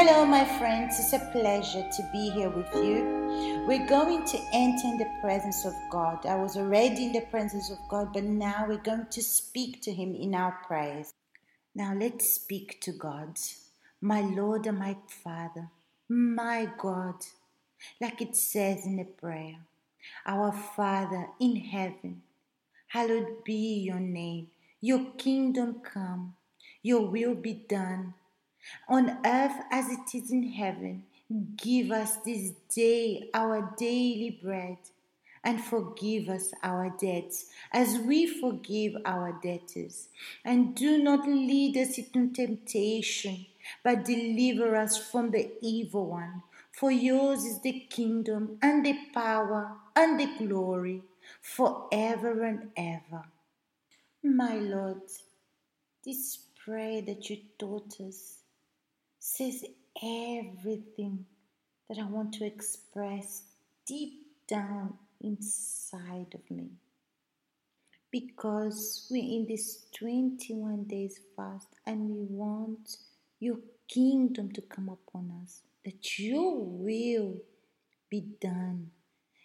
Hello, my friends. It's a pleasure to be here with you. We're going to enter in the presence of God. I was already in the presence of God, but now we're going to speak to Him in our prayers. Now, let's speak to God, my Lord and my Father, my God, like it says in the prayer Our Father in heaven, hallowed be your name, your kingdom come, your will be done on earth as it is in heaven. Give us this day our daily bread, and forgive us our debts as we forgive our debtors. And do not lead us into temptation, but deliver us from the evil one. For yours is the kingdom, and the power, and the glory, forever and ever. My Lord, this prayer that you taught us says everything that I want to express deep down inside of me. Because we're in this 21 days fast and we want your kingdom to come upon us, that your will be done,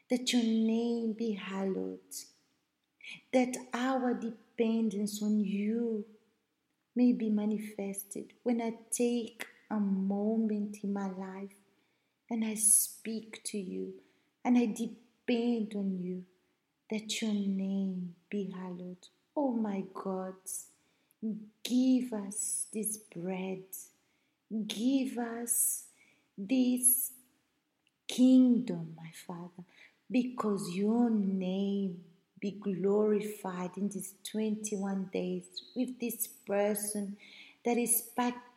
that your name be hallowed, that our dependence on you may be manifested when I take a moment in my life and I speak to you and I depend on you that your name be hallowed. Oh my God, give us this bread, give us this kingdom, my Father, because your name be glorified in these 21 days with this person that is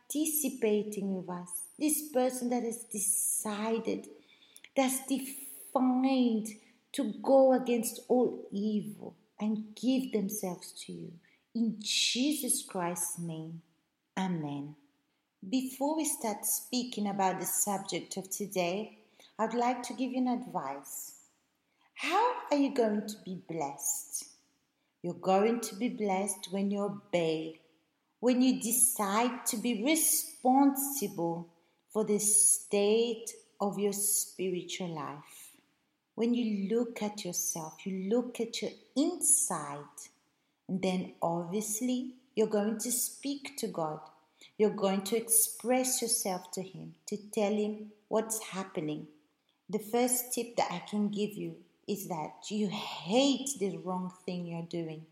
participating with us, this person that has decided, that's defined to go against all evil and give themselves to you. In Jesus Christ's name, Amen. Before we start speaking about the subject of today, I'd like to give you an advice. How are you going to be blessed? You're going to be blessed when you obey when you decide to be responsible for the state of your spiritual life. When you look at yourself, you look at your inside, and then obviously you're going to speak to God. You're going to express yourself to Him, to tell Him what's happening. The first tip that I can give you is that you hate the wrong thing you're doing.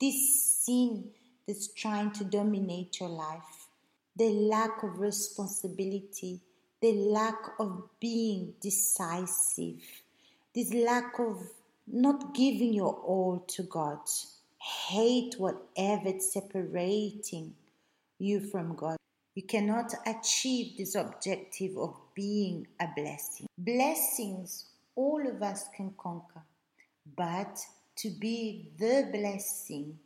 This sin that's trying to dominate your life, the lack of responsibility, the lack of being decisive, this lack of not giving your all to God. Hate whatever is separating you from God. You cannot achieve this objective of being a blessing. Blessings all of us can conquer, but to be the blessing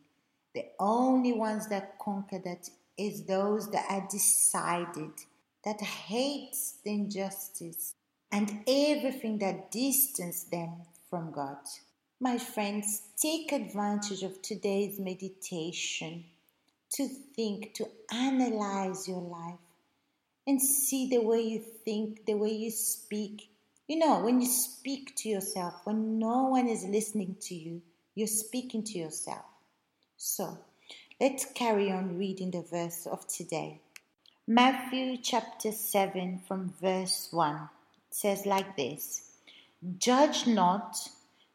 the only ones that conquer that is those that are decided, that hates the injustice and everything that distance them from God. My friends, take advantage of today's meditation to think, to analyze your life and see the way you think, the way you speak. You know, when you speak to yourself, when no one is listening to you, you're speaking to yourself. So let's carry on reading the verse of today. Matthew chapter 7 from verse 1 says like this Judge not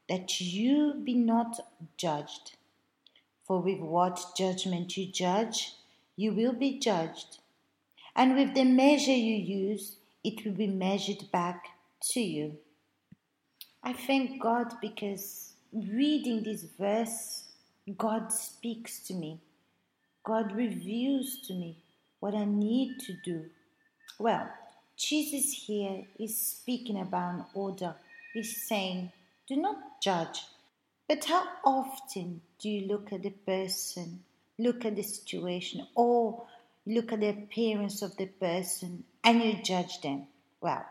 that you be not judged. For with what judgment you judge, you will be judged. And with the measure you use, it will be measured back to you. I thank God because reading this verse God speaks to me. God reveals to me what I need to do. Well, Jesus here is speaking about an order. He's saying, do not judge. But how often do you look at the person, look at the situation, or look at the appearance of the person and you judge them? Well,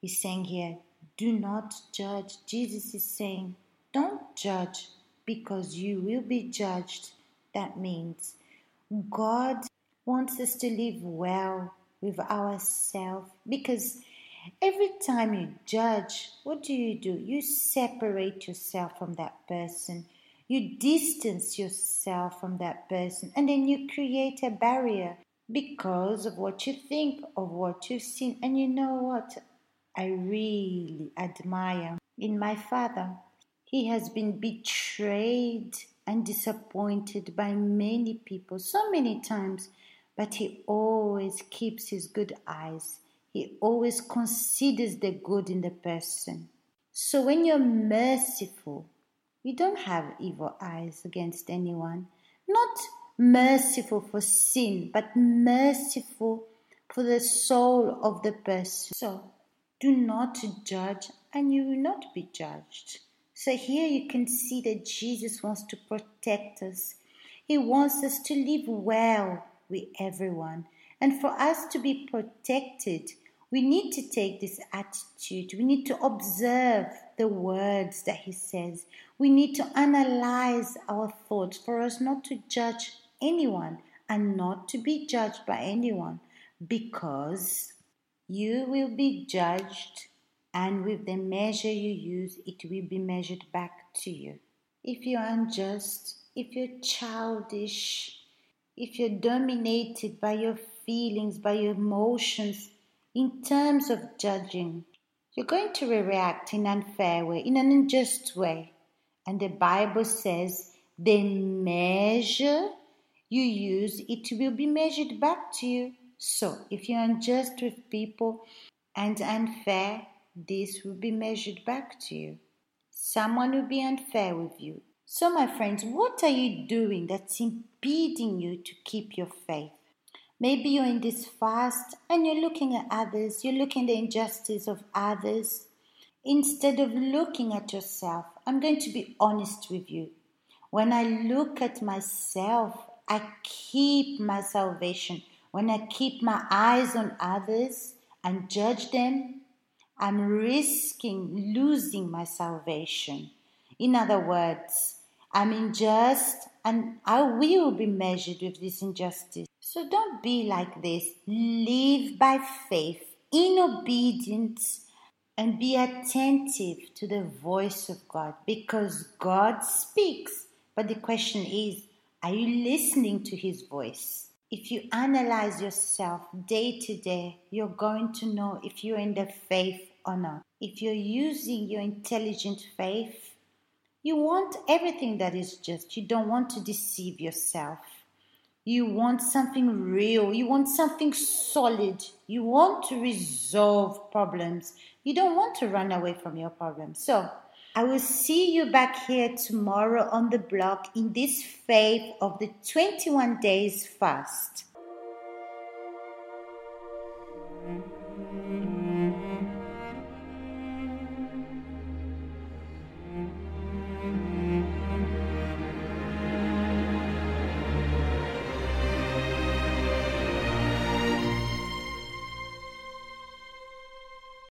he's saying here, do not judge. Jesus is saying, don't judge because you will be judged. That means God wants us to live well with ourselves because every time you judge, what do you do? You separate yourself from that person. You distance yourself from that person and then you create a barrier because of what you think, of what you've seen. And you know what? I really admire in my father. He has been betrayed and disappointed by many people so many times, but he always keeps his good eyes. He always considers the good in the person. So when you're merciful, you don't have evil eyes against anyone. Not merciful for sin, but merciful for the soul of the person. So do not judge, and you will not be judged. So here you can see that Jesus wants to protect us. He wants us to live well with everyone. And for us to be protected, we need to take this attitude. We need to observe the words that He says. We need to analyze our thoughts for us not to judge anyone and not to be judged by anyone because you will be judged and with the measure you use it will be measured back to you if you're unjust if you're childish if you're dominated by your feelings by your emotions in terms of judging you're going to react in an unfair way in an unjust way and the bible says the measure you use, it will be measured back to you. So, if you're unjust with people and unfair, this will be measured back to you. Someone will be unfair with you. So, my friends, what are you doing that's impeding you to keep your faith? Maybe you're in this fast and you're looking at others, you're looking at the injustice of others. Instead of looking at yourself, I'm going to be honest with you. When I look at myself, I keep my salvation. When I keep my eyes on others and judge them, I'm risking losing my salvation. In other words, I'm unjust and I will be measured with this injustice. So don't be like this. Live by faith, in obedience, and be attentive to the voice of God because God speaks. But the question is, are you listening to His voice? If you analyze yourself day to day, you're going to know if you're in the faith or not. If you're using your intelligent faith, you want everything that is just. You don't want to deceive yourself. You want something real. You want something solid. You want to resolve problems. You don't want to run away from your problems. So, I will see you back here tomorrow on the blog in this faith of the 21 days fast.